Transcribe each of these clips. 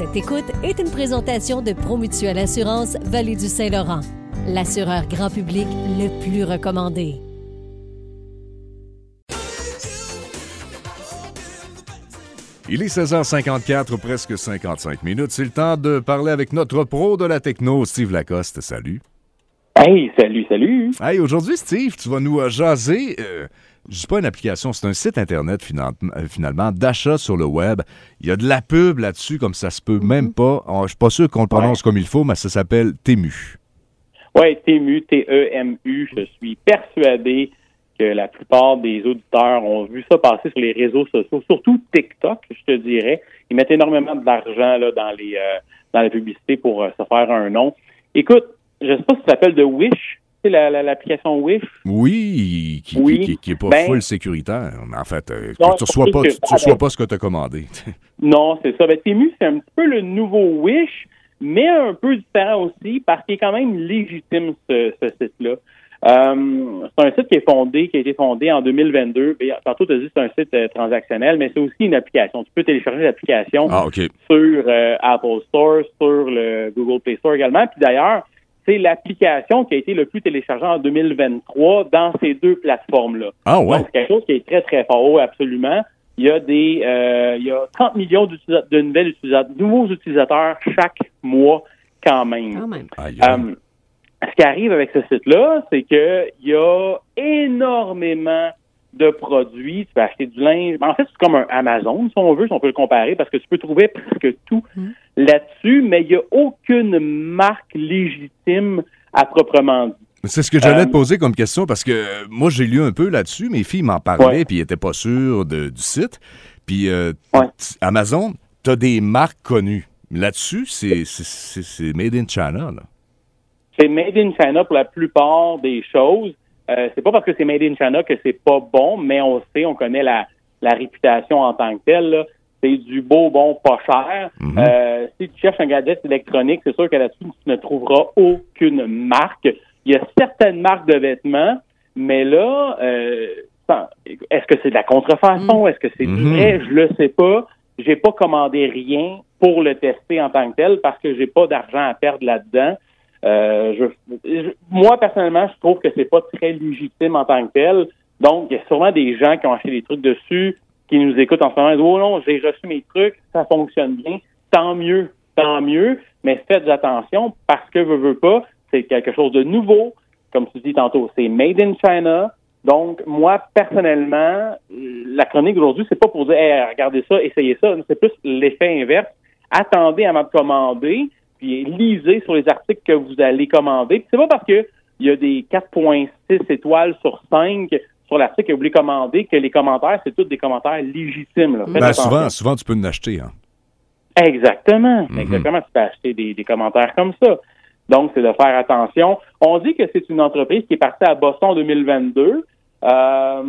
Cette écoute est une présentation de Promutuelle Assurance Vallée du Saint-Laurent, l'assureur grand public le plus recommandé. Il est 16h54, presque 55 minutes. C'est le temps de parler avec notre pro de la techno, Steve Lacoste. Salut. Hey, salut, salut. Hey, aujourd'hui, Steve, tu vas nous euh, jaser. Euh, je dis pas une application, c'est un site internet euh, finalement d'achat sur le web. Il y a de la pub là-dessus, comme ça se peut même Mhm. pas. Oh, je suis pas sûr qu'on le prononce comme il faut, mais ça s'appelle Temu. Oui, Temu, T-E-M-U. Je suis persuadé que la plupart des auditeurs ont vu ça passer sur les réseaux sociaux, surtout TikTok, je te dirais. Ils mettent énormément d'argent là, dans les euh, dans la publicité pour euh, se faire un nom. Écoute, je sais pas si ça s'appelle de Wish, c'est la- la- l'application Wish. Oui, qui, Oui, qui, qui- qui est pas ben- full sécuritaire. Mais en fait, euh, Non, tu reçois pas, que- tu, tu reçois pas ce que tu as commandé. Non, c'est ça. Ben, Temu, c'est un petit peu le nouveau Wish, mais un peu différent aussi parce qu'il est quand même légitime, ce, ce site-là. Euh, c'est un site qui est fondé, qui a été fondé en 2022. Et, tantôt, tu as dit que c'est un site euh, transactionnel, mais c'est aussi une application. Tu peux télécharger l'application ah, sur euh, Apple Store, sur le Google Play Store également. Puis d'ailleurs, c'est l'application qui a été le plus téléchargée en 2023 dans ces deux plateformes-là. Ah, ouais. Donc, c'est quelque chose qui est très, très fort, Oui, absolument. Il y a des, euh, il y a 30 millions de nouvelles utilisateurs, nouveaux utilisateurs chaque mois quand même. Quand même. Euh, ce qui arrive avec ce site-là, c'est que il y a énormément de produits. Tu peux acheter du linge. En fait, c'est comme un Amazon, si on veut, si on peut le comparer, parce que tu peux trouver presque tout là-dessus, mais il n'y a aucune marque légitime à proprement dit. C'est ce que j'allais Euh, te poser comme question parce que euh, moi, j'ai lu un peu là-dessus. Mes filles m'en parlaient puis ils n'étaient pas sûrs de- du site. Puis euh, Ouais. Amazon, tu as des marques connues. Là-dessus, c'est- Made in China. C'est made in China pour la plupart des choses. Euh, c'est pas parce que c'est made in China que c'est pas bon, mais on sait, on connaît la, la réputation en tant que telle. là. C'est du beau, bon, pas cher. Mhm. Euh, si tu cherches un gadget électronique, c'est sûr que là-dessus, tu ne trouveras aucune marque. Il y a certaines marques de vêtements, mais là, euh, est-ce que c'est de la contrefaçon? Est-ce que c'est du Mhm. vrai? Je le sais pas. J'ai pas commandé rien pour le tester en tant que tel parce que j'ai pas d'argent à perdre là-dedans. Euh, je, je- moi, personnellement, je trouve que c'est pas très légitime en tant que tel. Donc, il y a sûrement des gens qui ont acheté des trucs dessus, qui nous écoutent en ce moment. Disent, oh non, j'ai reçu mes trucs, ça fonctionne bien. Tant mieux, tant mieux. Mais faites attention parce que, veux, veux pas, c'est quelque chose de nouveau. Comme tu dis tantôt, c'est made in China. Donc, moi, personnellement, la chronique d'aujourd'hui, c'est pas pour dire, Hey, regardez ça, essayez ça. C'est plus l'effet inverse. Attendez avant de commander, puis lisez sur les articles que vous allez commander. C'est pas parce que il y a des 4.6 étoiles sur 5 sur l'article que vous voulez commander que les commentaires, c'est tous des commentaires légitimes. Là. Ben, souvent, souvent, tu peux en acheter. Hein. Exactement. Mhm. Exactement. Tu peux acheter des, des commentaires comme ça. Donc, c'est de faire attention. On dit que c'est une entreprise qui est partie à Boston en 2022 euh,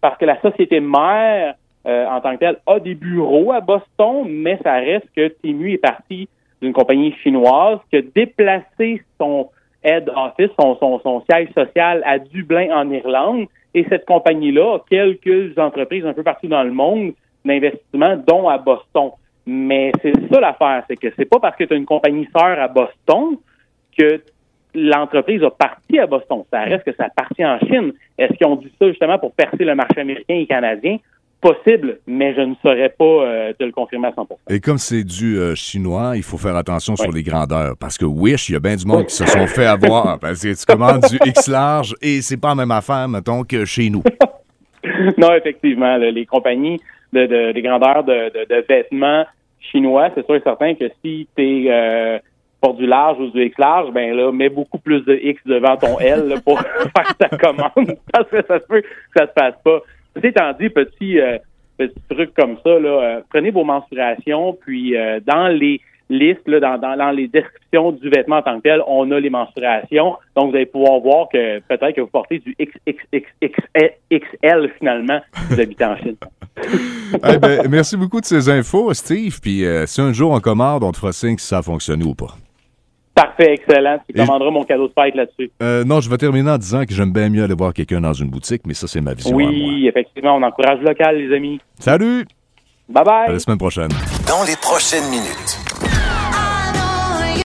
parce que la société mère, euh, en tant que telle, a des bureaux à Boston, mais ça reste que Temu est parti d'une compagnie chinoise qui a déplacé son head office, son, siège social à Dublin, en Irlande. Et cette compagnie-là quelques entreprises un peu partout dans le monde d'investissement, dont à Boston. Mais c'est ça l'affaire, c'est que c'est pas parce que tu as une compagnie sœur à Boston que l'entreprise a parti à Boston. Ça reste que ça appartient en Chine. Est-ce qu'ils ont dit ça justement pour percer le marché américain et canadien? Possible, mais je ne saurais pas euh, te le confirmer à 100 Et comme c'est du euh, chinois, il faut faire attention sur les grandeurs. Parce que Wish, il y a bien du monde qui se sont fait avoir. Parce que tu commandes du X large et c'est pas la même affaire, mettons, que chez nous. non, effectivement, là, les compagnies de, de- des grandeurs de, de- de vêtements chinois, c'est sûr et certain que si tu es pour du large ou du X large, ben là, mets beaucoup plus de X devant ton L là, pour faire ta commande, parce que ça se peut que ça se passe pas. Ceci étant dit, petit, euh, petit truc comme ça, là, euh, prenez vos mensurations, puis euh, dans les listes, là, dans, dans, les descriptions du vêtement en tant que tel, on a les mensurations. Donc, vous allez pouvoir voir que peut-être que vous portez du XXXL finalement, vous habitez en Chine. Eh ben, merci beaucoup de ces infos, Steve. Puis si un jour on commande, on te fera signe si ça a fonctionné ou pas. Parfait, excellent. Tu Et- commanderas mon cadeau de fête là-dessus. Euh, non, je vais terminer en disant que j'aime bien mieux aller voir quelqu'un dans une boutique, mais ça, c'est ma vision à moi. Oui, effectivement, on encourage le local, les amis. Salut! Bye bye. À la semaine prochaine. Dans les prochaines minutes,